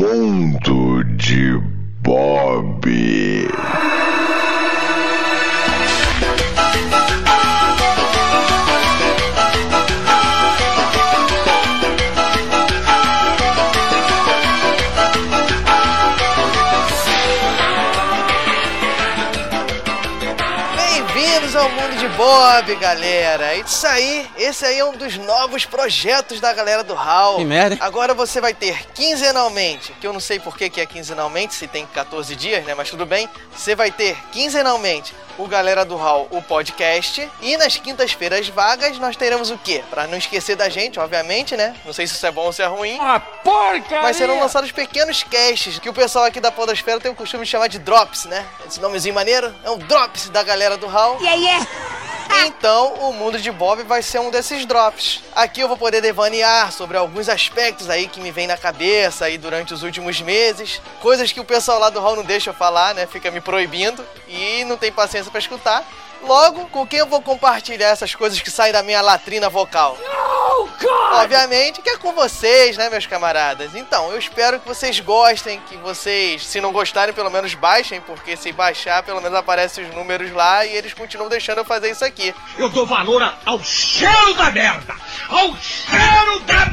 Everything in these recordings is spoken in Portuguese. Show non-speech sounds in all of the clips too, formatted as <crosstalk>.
Mundo de Bob. Bem-vindos ao Mundo de Bob, galera. Isso aí, esse aí é um dos novos projetos da galera do HAL. Que merda. Agora você vai ter quinzenalmente, que eu não sei por que que é quinzenalmente, se tem 14 dias, né? Mas tudo bem. Você vai ter quinzenalmente o Galera do Hall, o podcast. E nas quintas-feiras vagas nós teremos o quê? Pra não esquecer da gente, obviamente, né? Não sei se isso é bom ou se é ruim. Uma porcaria! Mas serão lançados pequenos casts que o pessoal aqui da Podosfera tem o costume de chamar de drops, né? Esse nomezinho maneiro é um drops da galera do Hall. Yeah, <laughs> yeah. Então, o mundo de Bob vai ser um desses drops. Aqui eu vou poder devanear sobre alguns aspectos aí que me vem na cabeça aí durante os últimos meses, coisas que o pessoal lá do hall não deixa eu falar, né? Fica me proibindo e não tem paciência pra escutar. Logo, com quem eu vou compartilhar essas coisas que saem da minha latrina vocal? Oh, God! Obviamente que é com vocês, né, meus camaradas? Então, eu espero que vocês gostem, que vocês, se não gostarem, pelo menos baixem, porque se baixar, pelo menos aparecem os números lá e eles continuam deixando eu fazer isso aqui. Eu dou valor ao cheiro da merda! Ao cheiro da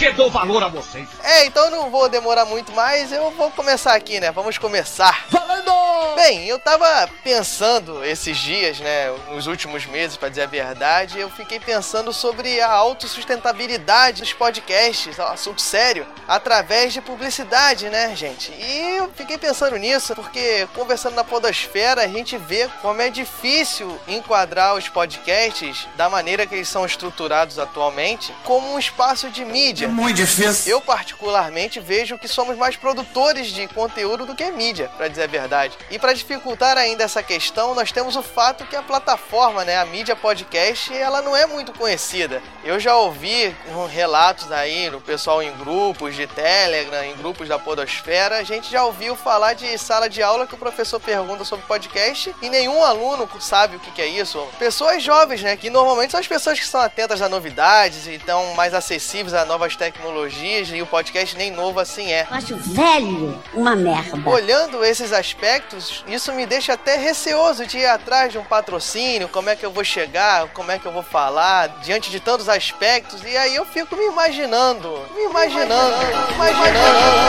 que dou valor a vocês. É, então eu não vou demorar muito mais, eu vou começar aqui, né? Vamos começar. Valendo! Bem, eu tava pensando esses dias, né, nos últimos meses, pra dizer a verdade, eu fiquei pensando sobre a autossustentabilidade dos podcasts, ó, assunto sério, através de publicidade, né, gente? E eu fiquei pensando nisso porque conversando na podosfera, a gente vê como é difícil enquadrar os podcasts da maneira que eles são estruturados atualmente como um espaço de mídia. Muito difícil. Eu, particularmente, vejo que somos mais produtores de conteúdo do que mídia, pra dizer a verdade. E pra dificultar ainda essa questão, nós temos o fato que a plataforma, né, a mídia podcast, ela não é muito conhecida. Eu já ouvi relatos aí no pessoal em grupos de Telegram, em grupos da Podosfera, a gente já ouviu falar de sala de aula que o professor pergunta sobre podcast e nenhum aluno sabe o que, que é isso. Pessoas jovens, né, que normalmente são as pessoas que são atentas a novidades e estão mais acessíveis a novas tecnologias e o podcast nem novo assim é. Eu acho velho uma merda. Olhando esses aspectos, isso me deixa até receoso de ir atrás de um patrocínio, como é que eu vou chegar, como é que eu vou falar, diante de tantos aspectos, e aí eu fico me imaginando, me imaginando, me imaginando.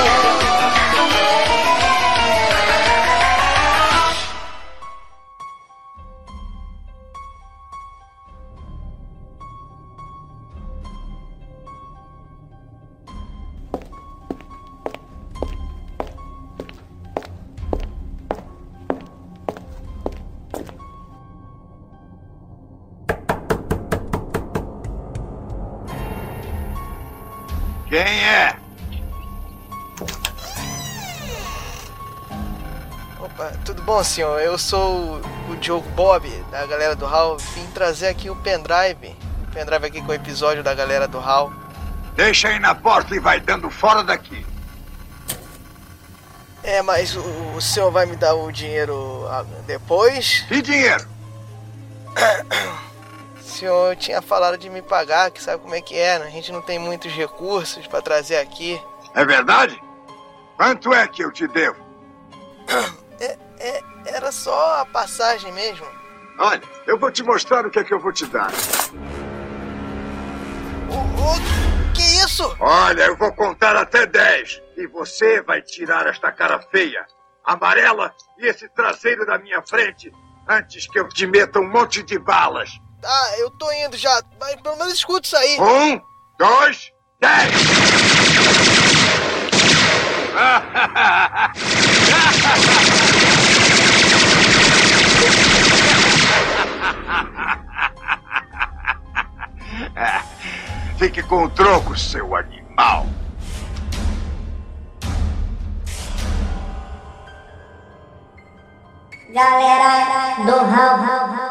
Quem é? Opa, tudo bom, senhor? Eu sou o, Diogo Bob, da galera do HAL. Vim trazer aqui o pendrive. O pendrive aqui com o episódio da galera do HAL. Deixa aí na porta e vai dando fora daqui. É, mas o, o senhor vai me dar o dinheiro ah, depois? E dinheiro? <coughs> O senhor tinha falado de me pagar, que sabe como é que é, né? A gente não tem muitos recursos pra trazer aqui. É verdade? Quanto é que eu te devo? É, é, era só a passagem mesmo. Olha, eu vou te mostrar o que é que eu vou te dar. O, o que isso? Olha, eu vou contar até 10 e você vai tirar esta cara feia, amarela e esse traseiro da minha frente antes que eu te meta um monte de balas. Tá, eu tô indo já, mas pelo menos escuta isso aí. Um, dois, dez! <laughs> Fique com o troco, seu animal. Galera do Hal.